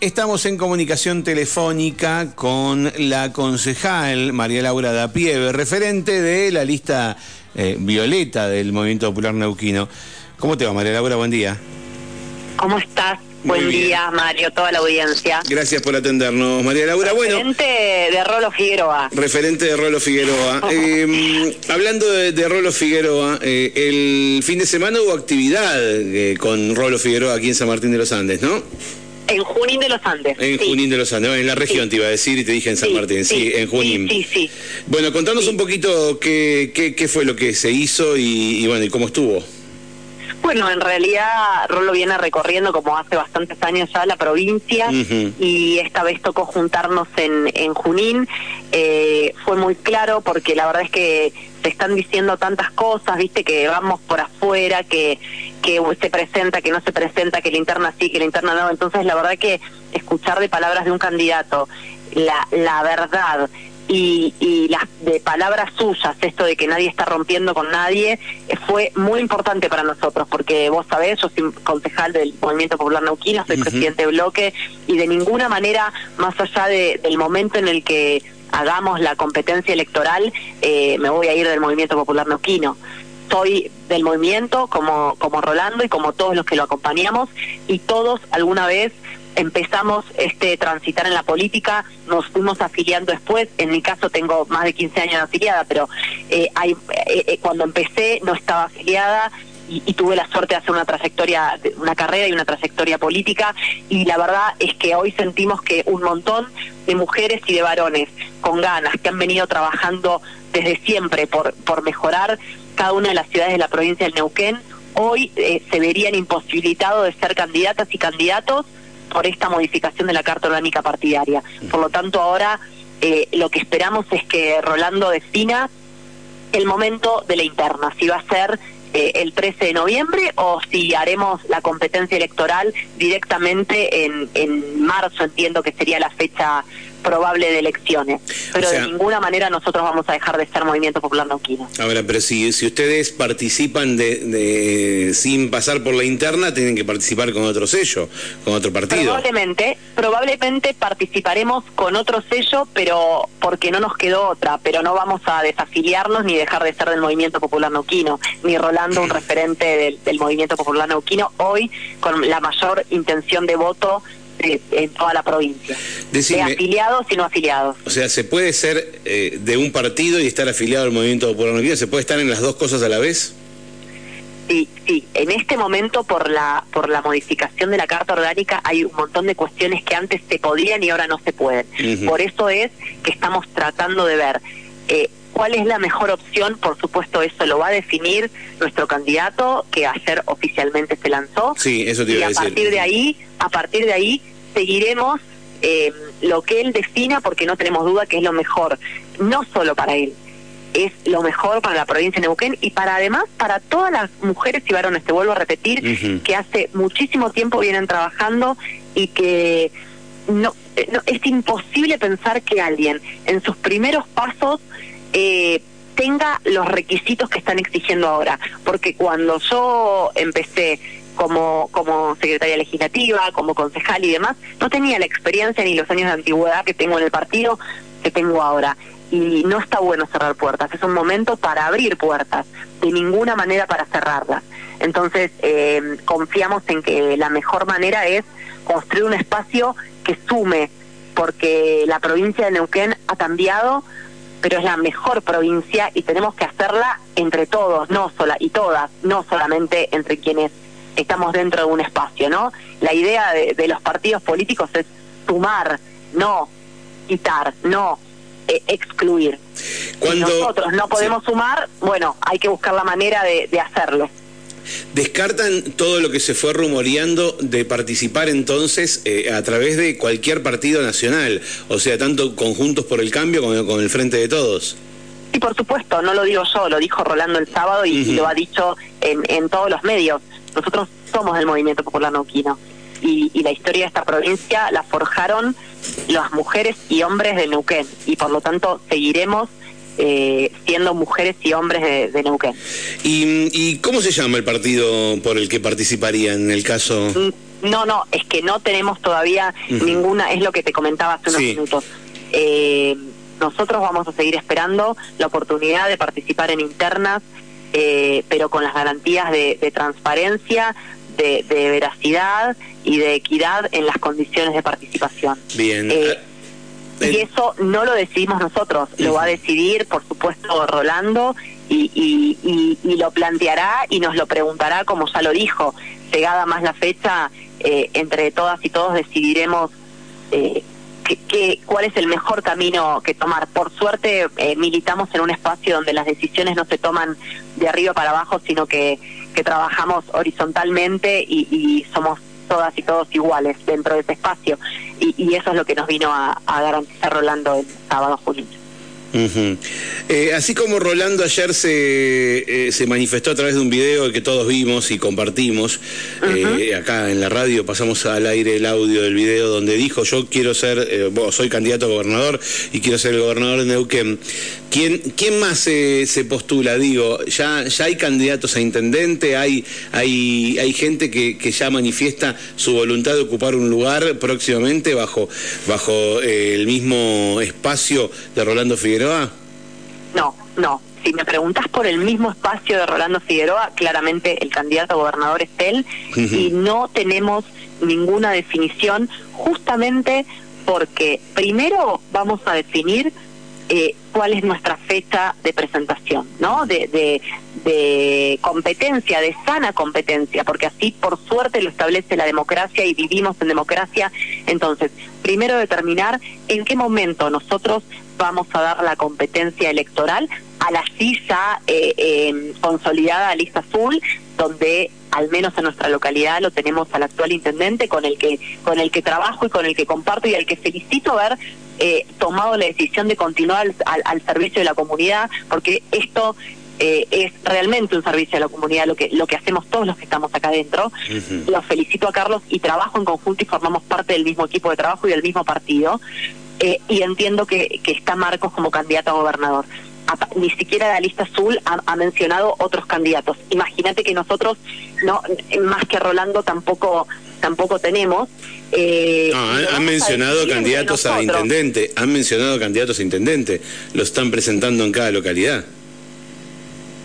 Estamos en comunicación telefónica con la concejal María Laura Dapieve, referente de la lista eh, violeta del Movimiento Popular Neuquino. ¿Cómo te va, María Laura? Buen día. ¿Cómo estás? Buen día, Mario, toda la audiencia. Gracias por atendernos, María Laura. Referente de Rolo Figueroa. Referente de Rolo Figueroa. Em, hablando de, Rolo Figueroa, eh, el fin de semana hubo actividad eh, con Rolo Figueroa aquí en San Martín de los Andes, ¿no? Junín de los Andes. En Junín de los Andes, en la región te iba a decir y te dije en San Martín, sí, en Junín. Sí, sí, Bueno, contanos un poquito qué, qué, qué, fue lo que se hizo y, bueno, y cómo estuvo. Bueno, en realidad Rolo viene recorriendo como hace bastantes años ya la provincia y esta vez tocó juntarnos en, en Junín. Eh, fue muy claro porque la verdad es que se están diciendo tantas cosas, viste, que vamos por afuera, que, que se presenta, que no se presenta, que la interna sí, que la interna no. Entonces, la verdad que escuchar de palabras de un candidato la, la verdad y, y las de palabras suyas, esto de que nadie está rompiendo con nadie, eh, fue muy importante para nosotros, porque vos sabés, yo soy concejal del Movimiento Popular Neuquino, soy presidente de bloque, y de ninguna manera, más allá de, del momento en el que hagamos la competencia electoral, eh, me voy a ir del Movimiento Popular Neuquino. Soy del movimiento como, como Rolando y como todos los que lo acompañamos y todos alguna vez empezamos este transitar en la política, nos fuimos afiliando después, en mi caso tengo más de 15 años de afiliada, pero eh, hay, eh, cuando empecé no estaba afiliada y, tuve la suerte de hacer una trayectoria, una carrera y una trayectoria política y la verdad es que hoy sentimos que un montón de mujeres y de varones con ganas que han venido trabajando desde siempre por, por mejorar cada una de las ciudades de la provincia del Neuquén, hoy eh, se verían imposibilitados de ser candidatas y candidatos por esta modificación de la Carta Orgánica Partidaria. Por lo tanto, ahora eh, lo que esperamos es que Rolando defina el momento de la interna, si va a ser eh, el 13 de noviembre o si haremos la competencia electoral directamente en, en marzo, entiendo que sería la fecha probable de elecciones. Pero de ninguna manera nosotros vamos a dejar de ser Movimiento Popular Neuquino. Ahora, pero si, si ustedes participan de, sin pasar por la interna, tienen que participar con otro sello, con otro partido. Probablemente, probablemente participaremos con otro sello, pero porque no nos quedó otra, pero no vamos a desafiliarnos ni dejar de ser del Movimiento Popular Neuquino, ni Rolando un referente del, del Movimiento Popular Neuquino, hoy con la mayor intención de voto en toda la provincia. de afiliados y no afiliados. O sea, ¿se puede ser eh, de un partido y estar afiliado al Movimiento Popular Neuquino? ¿Se puede estar en las dos cosas a la vez? Sí, sí. En este momento, por la por la modificación de la Carta Orgánica, hay un montón de cuestiones que antes se podían y ahora no se pueden. Por eso es que estamos tratando de ver eh, cuál es la mejor opción. Por supuesto, eso lo va a definir nuestro candidato, que ayer oficialmente se lanzó. Sí, eso te iba y a, partir de ahí, a partir de ahí, seguiremos eh, lo que él defina porque no tenemos duda que es lo mejor, no solo para él, es lo mejor para la provincia de Neuquén y para además para todas las mujeres y varones, te vuelvo a repetir, que hace muchísimo tiempo vienen trabajando y que no, eh, no, es imposible pensar que alguien en sus primeros pasos eh, tenga los requisitos que están exigiendo ahora, porque cuando yo empecé como, como secretaria legislativa, como concejal y demás, no tenía la experiencia ni los años de antigüedad que tengo en el partido que tengo ahora. Y no está bueno cerrar puertas, es un momento para abrir puertas, de ninguna manera para cerrarlas. Entonces, eh, confiamos en que la mejor manera es construir un espacio que sume, porque la provincia de Neuquén ha cambiado, pero es la mejor provincia y tenemos que hacerla entre todos, no sola y todas, no solamente entre quienes estamos dentro de un espacio, ¿no? La idea de, los partidos políticos es sumar, no quitar, no eh, excluir. Cuando si nosotros no podemos sumar, bueno, hay que buscar la manera de, hacerlo. ¿Descartan todo lo que se fue rumoreando de participar entonces eh, a través de cualquier partido nacional? O sea, tanto Conjuntos por el Cambio como con el Frente de Todos. Y por supuesto, no lo digo yo, lo dijo Rolando el sábado y, lo ha dicho en, en todos los medios. Nosotros somos del movimiento popular nauquino y, y la historia de esta provincia la forjaron las mujeres y hombres de Neuquén y por lo tanto seguiremos eh, siendo mujeres y hombres de, Neuquén. ¿Y, ¿Y, cómo se llama el partido por el que participaría en el caso? Mm, No, no, es que no tenemos todavía ninguna, es lo que te comentaba hace unos minutos. Eh, nosotros vamos a seguir esperando la oportunidad de participar en internas, eh, pero con las garantías de, transparencia, de, veracidad y de equidad en las condiciones de participación. Bien. Eh, y eso no lo decidimos nosotros, lo va a decidir, por supuesto, Rolando y, y, lo planteará y nos lo preguntará, como ya lo dijo. Llegada más la fecha, eh, entre todas y todos decidiremos eh, que, cuál es el mejor camino que tomar. Por suerte, eh, militamos en un espacio donde las decisiones no se toman de arriba para abajo, sino que, que trabajamos horizontalmente y, y somos todas y todos iguales dentro de ese espacio. Y, y eso es lo que nos vino a, a garantizar Rolando el sábado junio. Eh, así como Rolando ayer se, eh, se manifestó a través de un video que todos vimos y compartimos, eh, acá en la radio pasamos al aire el audio del video donde dijo yo quiero ser, soy candidato a gobernador y quiero ser el gobernador de Neuquén. ¿Quién, quién más se, se postula? Digo, ya, ya hay candidatos a intendente, hay, hay, hay gente que, que ya manifiesta su voluntad de ocupar un lugar próximamente bajo, bajo el mismo espacio de Rolando Figueroa. No, no. Si me preguntas por el mismo espacio de Rolando Figueroa, claramente el candidato a gobernador es él y no tenemos ninguna definición justamente porque primero vamos a definir eh, cuál es nuestra fecha de presentación, ¿no? De, de, de, competencia, de sana competencia, porque así por suerte lo establece la democracia y vivimos en democracia. Entonces, primero determinar en qué momento nosotros vamos a dar la competencia electoral a la silla eh, eh, consolidada lista azul, donde al menos en nuestra localidad lo tenemos al actual intendente con el que con el que trabajo y con el que comparto y al que felicito haber eh, tomado la decisión de continuar al, servicio de la comunidad, porque esto eh, es realmente un servicio a la comunidad lo que lo que hacemos todos los que estamos acá adentro. Los felicito a Carlos y trabajo en conjunto y formamos parte del mismo equipo de trabajo y del mismo partido. Eh, y entiendo que, que está Marcos como candidato a gobernador. ni siquiera la lista azul ha, mencionado otros candidatos. Imagínate que nosotros, no más que Rolando, tampoco tampoco tenemos. Eh, han, mencionado candidatos a intendente, han mencionado candidatos a intendente, lo están presentando en cada localidad.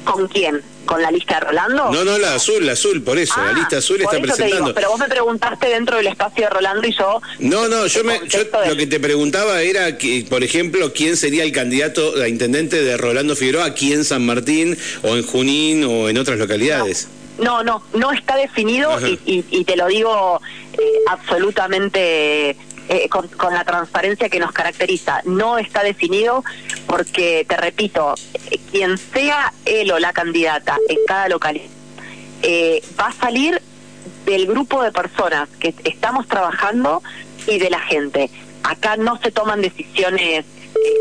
¿Con quién? ¿Con la lista de Rolando? No, no, la azul, la azul, por eso, la ah, lista azul está presentando. pero vos me preguntaste dentro del espacio de Rolando y yo... No, no, yo, me, lo que te preguntaba era, que, por ejemplo, quién sería el candidato a intendente de Rolando Figueroa aquí en San Martín o en Junín o en otras localidades. No, no, no, está definido y, te lo digo eh, absolutamente eh, con, la transparencia que nos caracteriza. No está definido porque, te repito, eh, quien sea él o la candidata en cada localidad eh, va a salir del grupo de personas que estamos trabajando y de la gente. Acá no se toman decisiones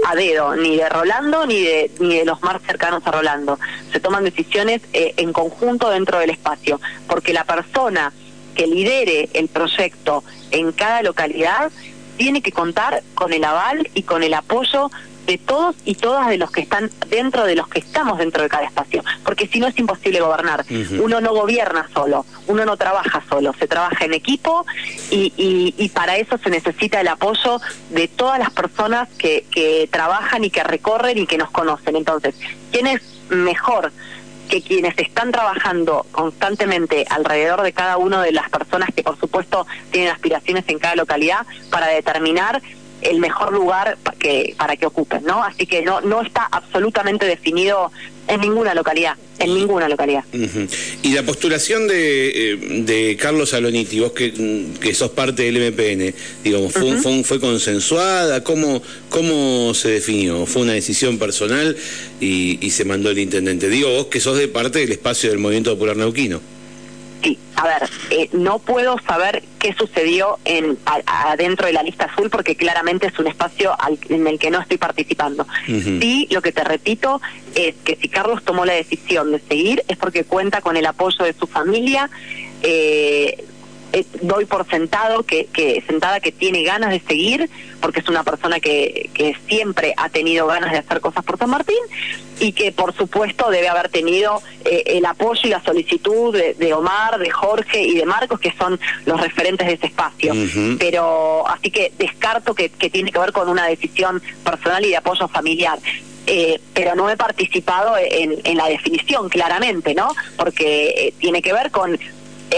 a dedo, ni de Rolando ni de, ni de los más cercanos a Rolando. Se toman decisiones en conjunto dentro del espacio, porque la persona que lidere el proyecto en cada localidad tiene que contar con el aval y con el apoyo de todos y todas de los que están dentro de los que estamos dentro de cada espacio, porque si no es imposible gobernar. Uno no gobierna solo, uno no trabaja solo, se trabaja en equipo y, y, para eso se necesita el apoyo de todas las personas que, que trabajan y que recorren y que nos conocen. Entonces, ¿quién es mejor que quienes están trabajando constantemente alrededor de cada una de las personas que por supuesto tienen aspiraciones en cada localidad para determinar el mejor lugar para que, para que ocupen, ¿no? Así que no, no está absolutamente definido en ninguna localidad, en ninguna localidad. Y la postulación de, eh, de Carlos Saloniti, vos que, que, sos parte del MPN, digamos, ¿fue, fue, consensuada? ¿Cómo, ¿Cómo se definió? ¿Fue una decisión personal y, y se mandó el intendente? Digo, vos que sos de parte del espacio del Movimiento Popular Neuquino. Sí, a ver, eh, no puedo saber qué sucedió en adentro de la lista azul porque claramente es un espacio en el que no estoy participando. Sí, lo que te repito es que si Carlos tomó la decisión de seguir es porque cuenta con el apoyo de su familia. Eh, eh, doy por sentado que, que sentada que tiene ganas de seguir, porque es una persona que, que siempre ha tenido ganas de hacer cosas por San Martín y que por supuesto debe haber tenido eh, el apoyo y la solicitud de, Omar, de Jorge y de Marcos, que son los referentes de ese espacio. Pero así que descarto que, que tiene que ver con una decisión personal y de apoyo familiar. Eh, pero no he participado en, en, la definición, claramente, ¿no? Porque eh, tiene que ver con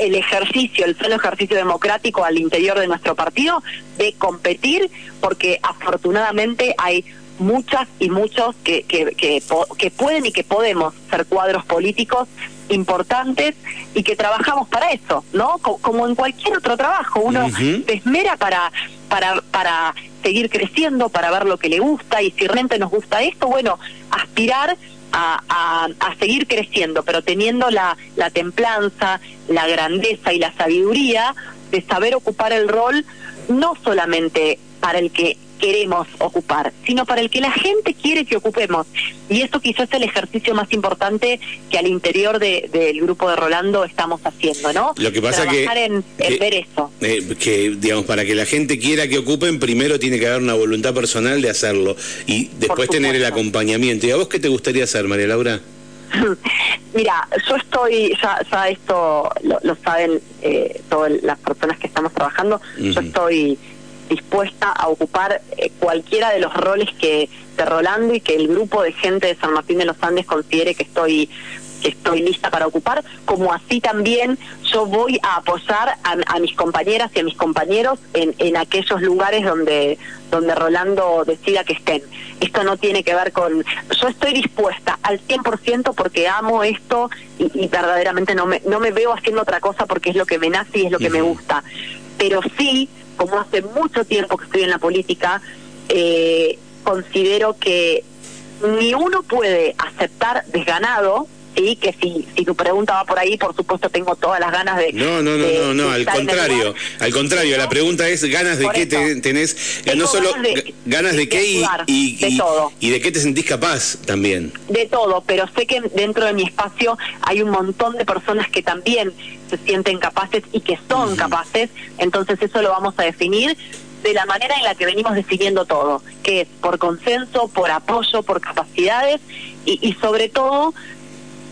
el ejercicio, el solo ejercicio democrático al interior de nuestro partido de competir, porque afortunadamente hay muchas y muchos que, que, que, pueden y que podemos ser cuadros políticos importantes y que trabajamos para eso, ¿no? Como en cualquier otro trabajo, uno se esmera para, para, para seguir creciendo, para ver lo que le gusta y si realmente nos gusta esto, bueno, aspirar a, a, seguir creciendo, pero teniendo la, la templanza, la grandeza y la sabiduría de saber ocupar el rol no solamente para el que queremos ocupar, sino para el que la gente quiere que ocupemos. Y eso quizás es el ejercicio más importante que al interior del grupo de Rolando estamos haciendo, ¿no? Lo que pasa que, en, ver eso. Eh, que, digamos, para que la gente quiera que ocupen, primero tiene que haber una voluntad personal de hacerlo y después tener el acompañamiento. ¿Y a vos qué te gustaría hacer, María Laura? Mira, yo estoy, ya, esto lo, saben eh, todas las personas que estamos trabajando, yo estoy dispuesta a ocupar eh, cualquiera de los roles que de Rolando y que el grupo de gente de San Martín de los Andes considere que estoy que estoy lista para ocupar, como así también yo voy a apoyar a, mis compañeras y a mis compañeros en, en aquellos lugares donde donde Rolando decida que estén. Esto no tiene que ver con... Yo estoy dispuesta al 100% porque amo esto y, verdaderamente no me, no me veo haciendo otra cosa porque es lo que me nace y es lo que me gusta. Pero sí como hace mucho tiempo que estoy en la política, eh, considero que ni uno puede aceptar desganado sí, que si, si tu pregunta va por ahí, por supuesto tengo todas las ganas de... No, no, no, no, no, al contrario, al contrario, la pregunta es ganas de qué te, tenés, no solo ganas de, qué y, y, de todo. y de qué te sentís capaz también. De todo, pero sé que dentro de mi espacio hay un montón de personas que también se sienten capaces y que son capaces, entonces eso lo vamos a definir de la manera en la que venimos decidiendo todo, que es por consenso, por apoyo, por capacidades y, y sobre todo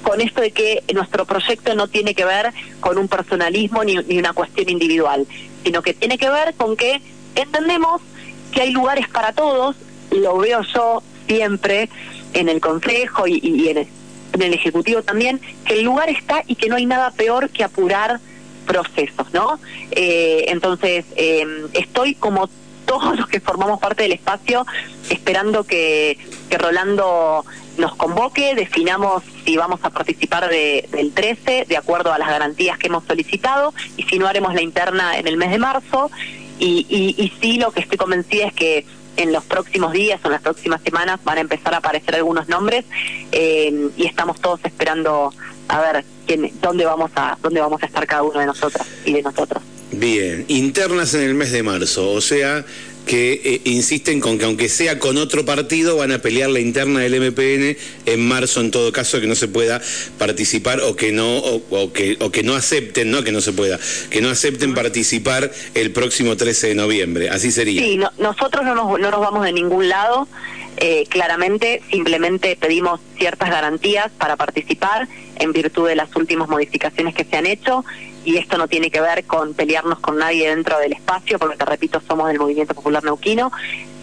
con esto de que nuestro proyecto no tiene que ver con un personalismo ni, una cuestión individual, sino que tiene que ver con que entendemos que hay lugares para todos, lo veo yo siempre en el Consejo y, en, el, Ejecutivo también, que el lugar está y que no hay nada peor que apurar procesos, ¿no? Eh, entonces, em, estoy como todos los que formamos parte del espacio esperando que, que Rolando nos convoque, definamos si vamos a participar de, del 13 de acuerdo a las garantías que hemos solicitado y si no haremos la interna en el mes de marzo y, y, sí lo que estoy convencida es que en los próximos días o en las próximas semanas van a empezar a aparecer algunos nombres eh, y estamos todos esperando a ver quién, dónde vamos a dónde vamos a estar cada uno de nosotras y de nosotros. Bien, internas en el mes de marzo, o sea, que eh, insisten con que aunque sea con otro partido van a pelear la interna del MPN en marzo en todo caso que no se pueda participar o que no o, que o que no acepten no que no se pueda que no acepten participar el próximo 13 de noviembre. Así sería. Sí nosotros no nos, no nos vamos de ningún lado eh, claramente simplemente pedimos ciertas garantías para participar en virtud de las últimas modificaciones que se han hecho y esto no tiene que ver con pelearnos con nadie dentro del espacio, porque te repito, somos del Movimiento Popular Neuquino,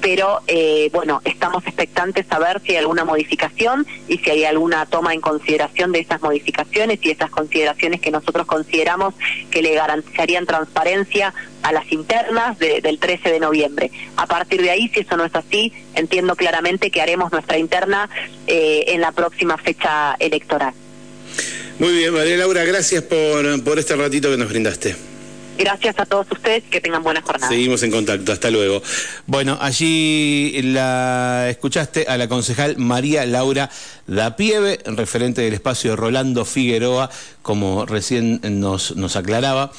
pero eh, bueno, estamos expectantes a ver si hay alguna modificación y si hay alguna toma en consideración de esas modificaciones y esas consideraciones que nosotros consideramos que le garantizarían transparencia a las internas del 13 de noviembre. A partir de ahí, si eso no es así, entiendo claramente que haremos nuestra interna eh, en la próxima fecha electoral. Muy bien, María Laura, gracias por, por este ratito que nos brindaste. Gracias a todos ustedes, que tengan buenas jornadas. Seguimos en contacto, hasta luego. Bueno, allí la escuchaste a la concejal María Laura Dapieve, referente del espacio Rolando Figueroa, como recién nos, nos aclaraba.